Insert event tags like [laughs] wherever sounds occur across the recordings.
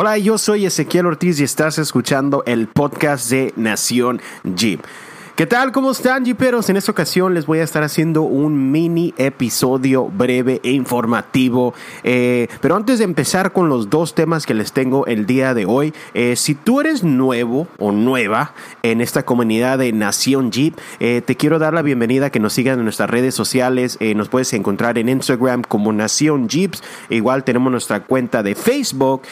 Hola, yo soy Ezequiel Ortiz y estás escuchando el podcast de Nación Jeep. ¿Qué tal? ¿Cómo están, Jeeperos? En esta ocasión les voy a estar haciendo un mini episodio breve e informativo. Eh, pero antes de empezar con los dos temas que les tengo el día de hoy, eh, si tú eres nuevo o nueva en esta comunidad de Nación Jeep, eh, te quiero dar la bienvenida que nos sigan en nuestras redes sociales. nos puedes encontrar en Instagram como Nación Jeeps. Igual tenemos nuestra cuenta de Facebook,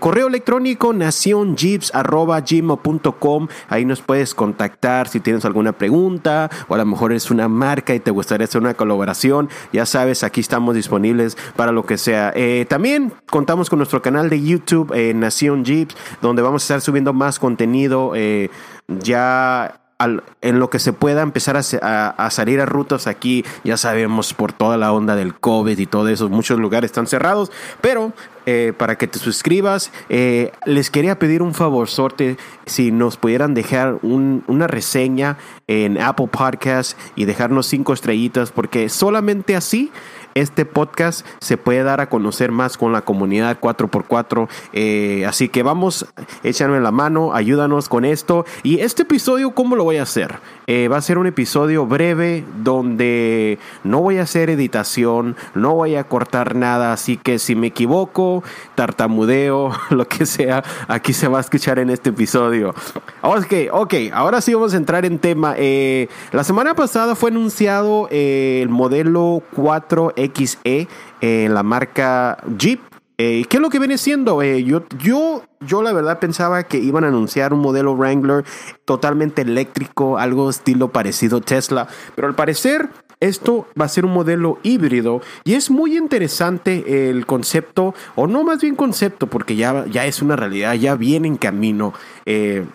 correo electrónico nacionjeeps.com. Ahí nos puedes contactar si tienes alguna pregunta o a lo mejor es una marca y te gustaría hacer una colaboración, ya sabes, aquí estamos disponibles para lo que sea. Eh, también contamos con nuestro canal de YouTube, eh, Nación Jeeps, donde vamos a estar subiendo más contenido eh, ya en lo que se pueda empezar a, salir a rutas aquí, ya sabemos por toda la onda del COVID y todo eso, muchos lugares están cerrados, pero eh, para que te suscribas, eh, les quería pedir un favor, sorte, si nos pudieran dejar una reseña en Apple Podcast y dejarnos cinco estrellitas, porque solamente así este podcast se puede dar a conocer más con la comunidad 4x4. Eh, así que vamos, échame la mano, ayúdanos con esto. Y este episodio, ¿cómo lo voy a hacer? Eh, va a ser un episodio breve donde no voy a hacer editación, no voy a cortar nada. Así que si me equivoco, tartamudeo, [laughs] lo que sea, aquí se va a escuchar en este episodio. Ok, ok, ahora sí vamos a entrar en tema. Eh, la semana pasada fue anunciado el modelo 4 XE en la marca Jeep. Eh, ¿Qué es lo que viene siendo? Eh, yo, yo, yo la verdad pensaba que iban a anunciar un modelo Wrangler totalmente eléctrico, algo estilo parecido Tesla, pero al parecer esto va a ser un modelo híbrido y es muy interesante el concepto, o no más bien concepto, porque ya, ya es una realidad, ya viene en camino. Eh,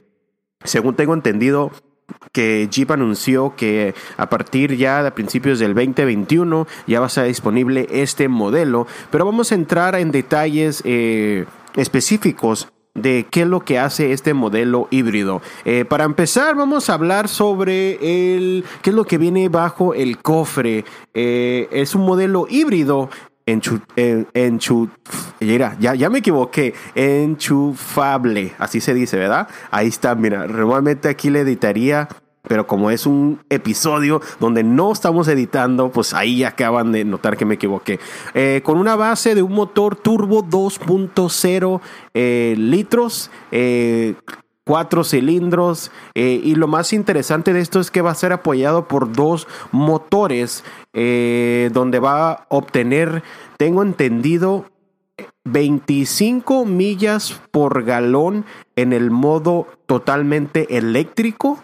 según tengo entendido, que Jeep anunció que a partir ya de principios del 2021 ya va a estar disponible este modelo, pero vamos a entrar en detalles eh, específicos de qué es lo que hace este modelo híbrido. Eh, para empezar, vamos a hablar sobre el, qué es lo que viene bajo el cofre. Eh, es un modelo híbrido enchu, enchu, ya, ya me equivoqué, enchufable, así se dice, ¿verdad? Ahí está, mira, normalmente aquí le editaría, pero como es un episodio donde no estamos editando, pues ahí acaban de notar que me equivoqué. Eh, con una base de un motor turbo 2.0 eh, litros, eh, cuatro cilindros eh, y lo más interesante de esto es que va a ser apoyado por dos motores eh, donde va a obtener, tengo entendido, 25 millas por galón en el modo totalmente eléctrico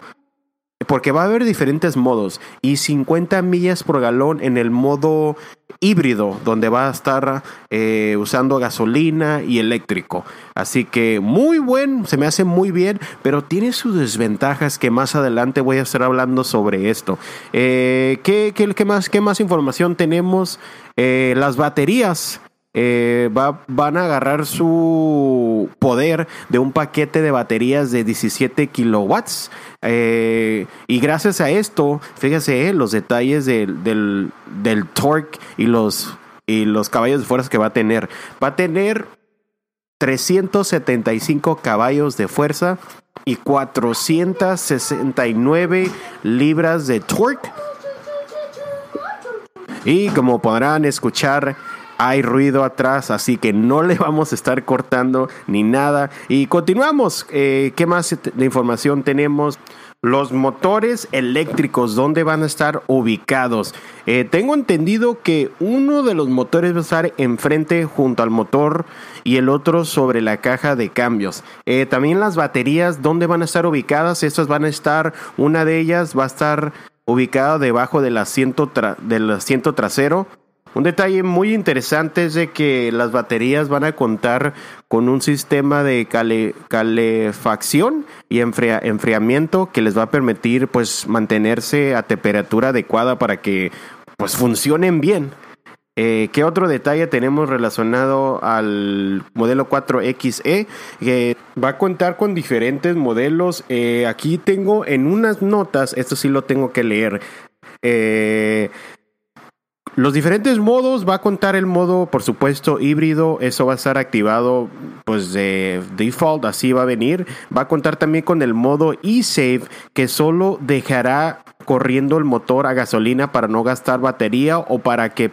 porque va a haber diferentes modos y 50 millas por galón en el modo híbrido, donde va a estar eh, usando gasolina y eléctrico. Así que muy buen, se me hace muy bien, pero tiene sus desventajas que más adelante voy a estar hablando sobre esto. Eh, ¿qué, qué, más, ¿Qué más información tenemos? Eh, las baterías. Va, van a agarrar su poder de un paquete de baterías de 17 kilowatts. Eh, y gracias a esto, fíjese eh, los detalles del, del, del, torque y los, y los caballos de fuerza que va a tener. Va a tener 375 caballos de fuerza y 469 libras de torque. Y como podrán escuchar, hay ruido atrás, así que no le vamos a estar cortando ni nada. Y continuamos. Eh, ¿Qué más de información tenemos? Los motores eléctricos, ¿dónde van a estar ubicados? Eh, tengo entendido que uno de los motores va a estar enfrente junto al motor y el otro sobre la caja de cambios. Eh, también las baterías, ¿dónde van a estar ubicadas? Estas van a estar, una de ellas va a estar ubicada debajo del asiento, del asiento trasero un detalle muy interesante es de que las baterías van a contar con un sistema de calefacción y enfriamiento que les va a permitir pues mantenerse a temperatura adecuada para que pues funcionen bien. Eh, ¿Qué otro detalle tenemos relacionado al modelo 4XE? Que va a contar con diferentes modelos. Eh, aquí tengo en unas notas, esto sí lo tengo que leer. Eh, los diferentes modos va a contar el modo, por supuesto, híbrido. Eso va a estar activado, pues de default, así va a venir. Va a contar también con el modo eSave, que solo dejará corriendo el motor a gasolina para no gastar batería o para que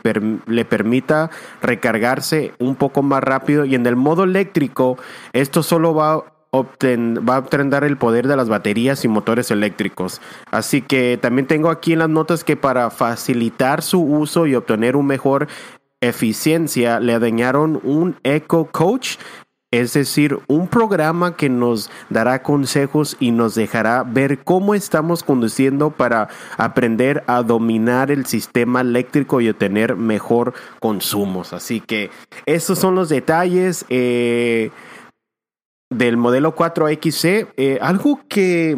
le permita recargarse un poco más rápido. Y en el modo eléctrico, esto solo va va a obtener el poder de las baterías y motores eléctricos. Así que también tengo aquí en las notas que para facilitar su uso y obtener un mejor eficiencia le dañaron un Eco Coach, es decir, un programa que nos dará consejos y nos dejará ver cómo estamos conduciendo para aprender a dominar el sistema eléctrico y obtener mejor consumos. Así que esos son los detalles. Eh, del modelo 4XC. Eh, algo que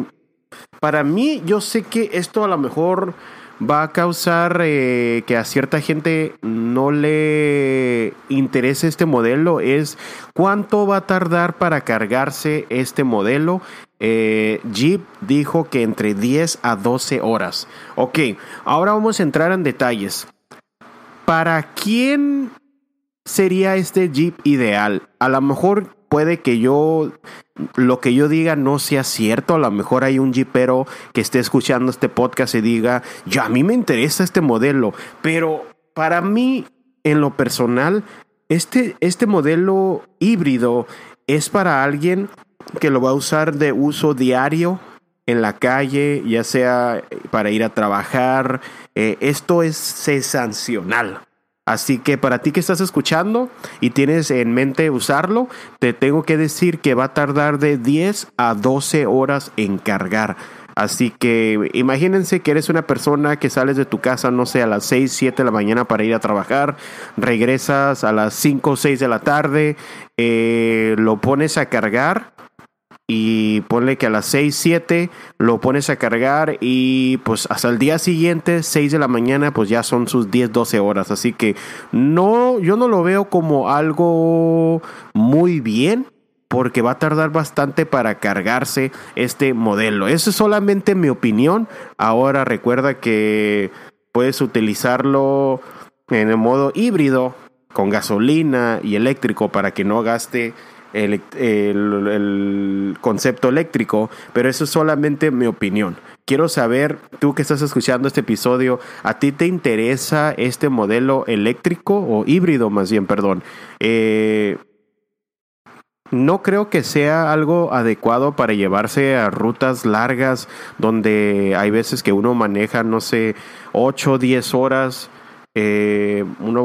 para mí, yo sé que esto a lo mejor va a causar eh, que a cierta gente no le interese este modelo es cuánto va a tardar para cargarse este modelo. Eh, Jeep dijo que entre 10 a 12 horas. Ok, ahora vamos a entrar en detalles. ¿Para quién sería este Jeep ideal? A lo mejor puede que yo lo que yo diga no sea cierto. A lo mejor hay un jeepero que esté escuchando este podcast y diga, yo a mí me interesa este modelo, pero para mí, en lo personal, este, este modelo híbrido es para alguien que lo va a usar de uso diario en la calle, ya sea para ir a trabajar. Eh, esto es sensacional. Así que para ti que estás escuchando y tienes en mente usarlo, te tengo que decir que va a tardar de 10 a 12 horas en cargar. Así que imagínense que eres una persona que sales de tu casa, no sé, a las 6, 7 de la mañana para ir a trabajar, regresas a las 5 o 6 de la tarde, eh, lo pones a cargar y ponle que a las 6, 7 lo pones a cargar y pues hasta el día siguiente, 6 de la mañana, pues ya son sus 10, 12 horas. Así que no, yo no lo veo como algo muy bien porque va a tardar bastante para cargarse este modelo. Eso es solamente mi opinión. Ahora recuerda que puedes utilizarlo en el modo híbrido con gasolina y eléctrico para que no gaste el, concepto eléctrico, pero eso es solamente mi opinión. Quiero saber, tú que estás escuchando este episodio, ¿a ti te interesa este modelo eléctrico o híbrido más bien, perdón? Eh, no creo que sea algo adecuado para llevarse a rutas largas donde hay veces que uno maneja, no sé, 8 o 10 horas. Eh, uno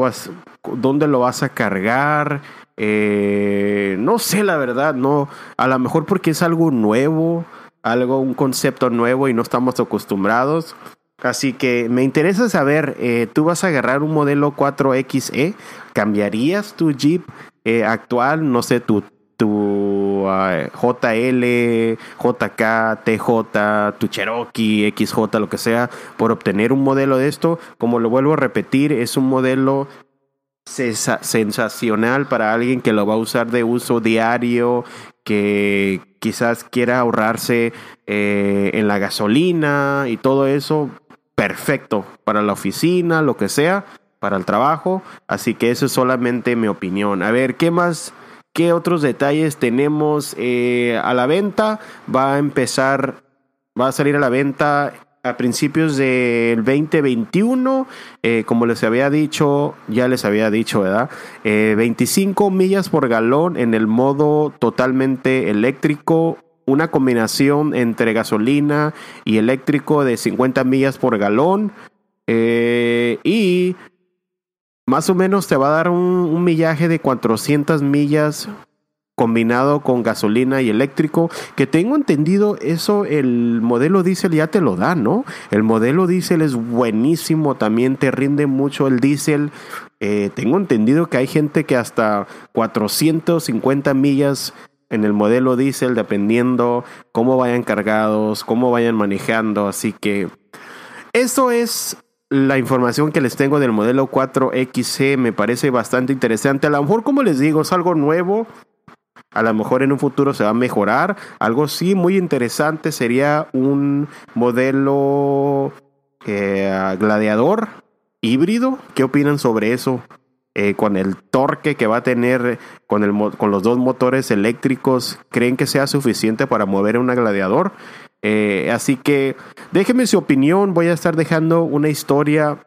¿Dónde lo vas a cargar? Eh, no sé la verdad, no, a lo mejor porque es algo nuevo, algo, un concepto nuevo y no estamos acostumbrados. Así que me interesa saber, eh, tú vas a agarrar un modelo 4XE, ¿cambiarías tu Jeep eh, actual? No sé, tu, tu JL, JK, TJ, tu Cherokee, XJ, lo que sea, por obtener un modelo de esto. Como lo vuelvo a repetir, es un modelo sensacional para alguien que lo va a usar de uso diario, que quizás quiera ahorrarse eh, en la gasolina y todo eso. Perfecto para la oficina, lo que sea, para el trabajo. Así que eso es solamente mi opinión. A ver, ¿qué más? ¿Qué otros detalles tenemos eh, a la venta? Va a empezar, va a salir a la venta a principios del 2021, eh, como les había dicho, ya les había dicho, ¿verdad? 25 eh, millas por galón en el modo totalmente eléctrico, una combinación entre gasolina y eléctrico de 50 millas por galón. Eh, y más o menos te va a dar un, un millaje de 400 millas combinado con gasolina y eléctrico, que tengo entendido eso el modelo diésel ya te lo da, ¿no? El modelo diésel es buenísimo, también te rinde mucho el diésel. Eh, tengo entendido que hay gente que hasta 450 millas en el modelo diésel, dependiendo cómo vayan cargados, cómo vayan manejando, así que eso es la información que les tengo del modelo 4XC me parece bastante interesante. A lo mejor, como les digo, es algo nuevo. A lo mejor en un futuro se va a mejorar. Algo sí muy interesante sería un modelo eh, gladiador híbrido. ¿Qué opinan sobre eso? Eh, con el torque que va a tener con, los dos motores eléctricos, ¿creen que sea suficiente para mover un gladiador? Eh, así que déjenme su opinión. Voy a estar dejando una historia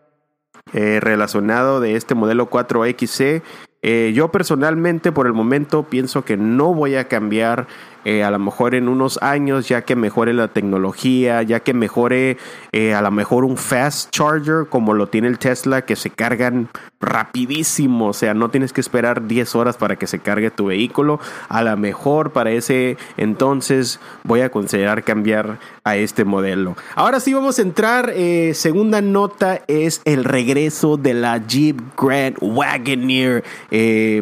relacionado de este modelo 4XC. Eh, yo personalmente por el momento pienso que no voy a cambiar eh, a lo mejor en unos años, ya que mejore la tecnología, ya que mejore eh, a lo mejor un fast charger como lo tiene el Tesla, que se cargan rapidísimo, o sea, no tienes que esperar 10 horas para que se cargue tu vehículo. A lo mejor para ese entonces voy a considerar cambiar a este modelo. Ahora sí vamos a entrar, eh, segunda nota es el regreso de la Jeep Grand Wagoneer.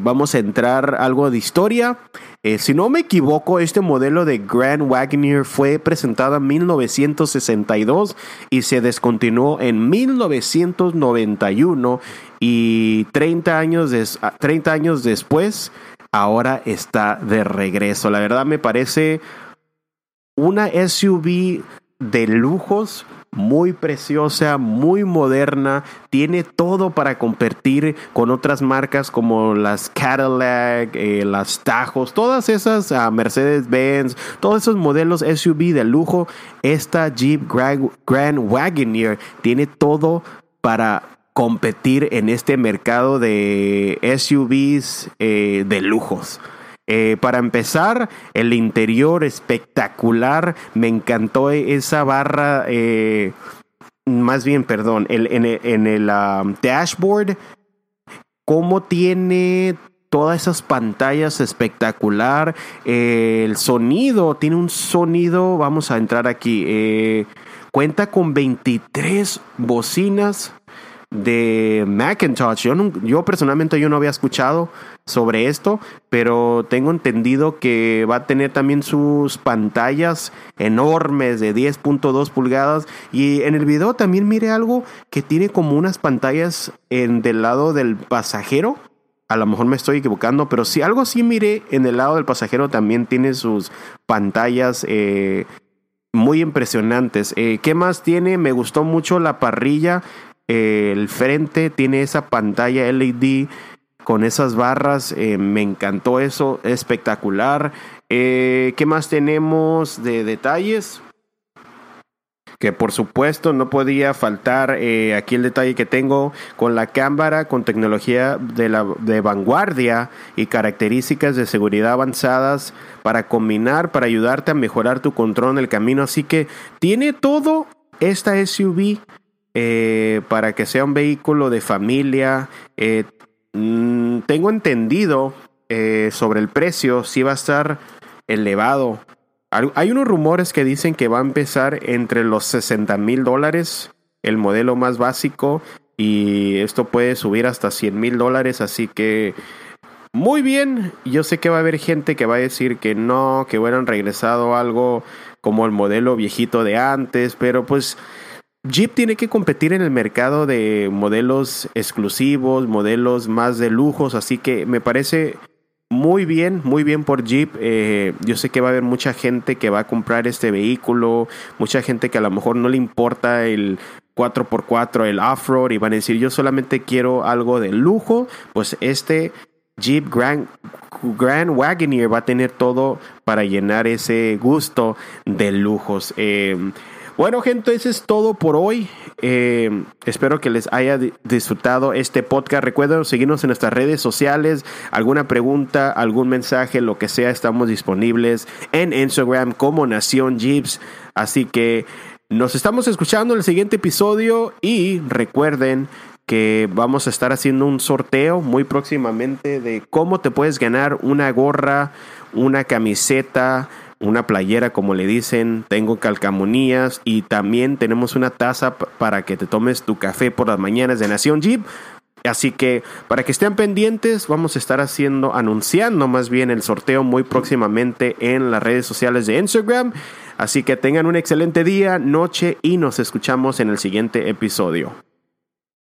vamos a entrar algo de historia. Eh, si no me equivoco, este modelo de Grand Wagoneer fue presentado en 1962 y se descontinuó en 1991 y 30 años, 30 años después, ahora está de regreso. La verdad me parece una SUV de lujos muy preciosa, muy moderna, tiene todo para competir con otras marcas como las Cadillac, eh, las Tajos, todas esas uh, Mercedes-Benz, todos esos modelos SUV de lujo. Esta Jeep Grand, Wagoneer tiene todo para competir en este mercado de SUVs eh, de lujos. Eh, para empezar, el interior espectacular. Me encantó esa barra. Eh, más bien, perdón, en el, um, dashboard. Cómo tiene todas esas pantallas espectacular. Eh, el sonido, tiene un sonido. Vamos a entrar aquí. cuenta con 23 bocinas de Macintosh. Yo, yo personalmente yo no había escuchado sobre esto, pero tengo entendido que va a tener también sus pantallas enormes de 10.2 pulgadas y en el video también mire algo que tiene como unas pantallas en del lado del pasajero. A lo mejor me estoy equivocando, pero si algo así mire en el lado del pasajero también tiene sus pantallas eh, muy impresionantes. Eh, ¿Qué más tiene? Me gustó mucho la parrilla el frente tiene esa pantalla LED con esas barras. Eh, me encantó eso, espectacular. Eh, ¿Qué más tenemos de detalles? que por supuesto no podía faltar eh, aquí el detalle que tengo con la cámara con tecnología de, la, de vanguardia y características de seguridad avanzadas para combinar, para ayudarte a mejorar tu control en el camino. Así que tiene todo esta SUV eh, para que sea un vehículo de familia. Eh, mm, tengo entendido eh, sobre el precio, si va a estar elevado. Hay unos rumores que dicen que va a empezar entre los 60 mil dólares, el modelo más básico, y esto puede subir hasta 100 mil dólares, así que muy bien. Yo sé que va a haber gente que va a decir que no, que hubieran regresado algo como el modelo viejito de antes, pero pues Jeep tiene que competir en el mercado de modelos exclusivos, modelos más de lujos, así que me parece muy bien, muy bien por Jeep. Eh, yo sé que va a haber mucha gente que va a comprar este vehículo, mucha gente que a lo mejor no le importa el 4x4, el off-road y van a decir yo solamente quiero algo de lujo, pues este Jeep Grand, Grand Wagoneer va a tener todo para llenar ese gusto de lujos. Eh, bueno, gente, eso es todo por hoy. Eh, espero que les haya disfrutado este podcast. Recuerden seguirnos en nuestras redes sociales. Alguna pregunta, algún mensaje, lo que sea, estamos disponibles en Instagram como Nación Jeeps. Así que nos estamos escuchando en el siguiente episodio y recuerden que vamos a estar haciendo un sorteo muy próximamente de cómo te puedes ganar una gorra, una camiseta, una playera como le dicen, tengo calcamonías y también tenemos una taza para que te tomes tu café por las mañanas de Nación Jeep. Así que para que estén pendientes, vamos a estar haciendo, anunciando más bien el sorteo muy próximamente en las redes sociales de Instagram. Así que tengan un excelente día, noche y nos escuchamos en el siguiente episodio.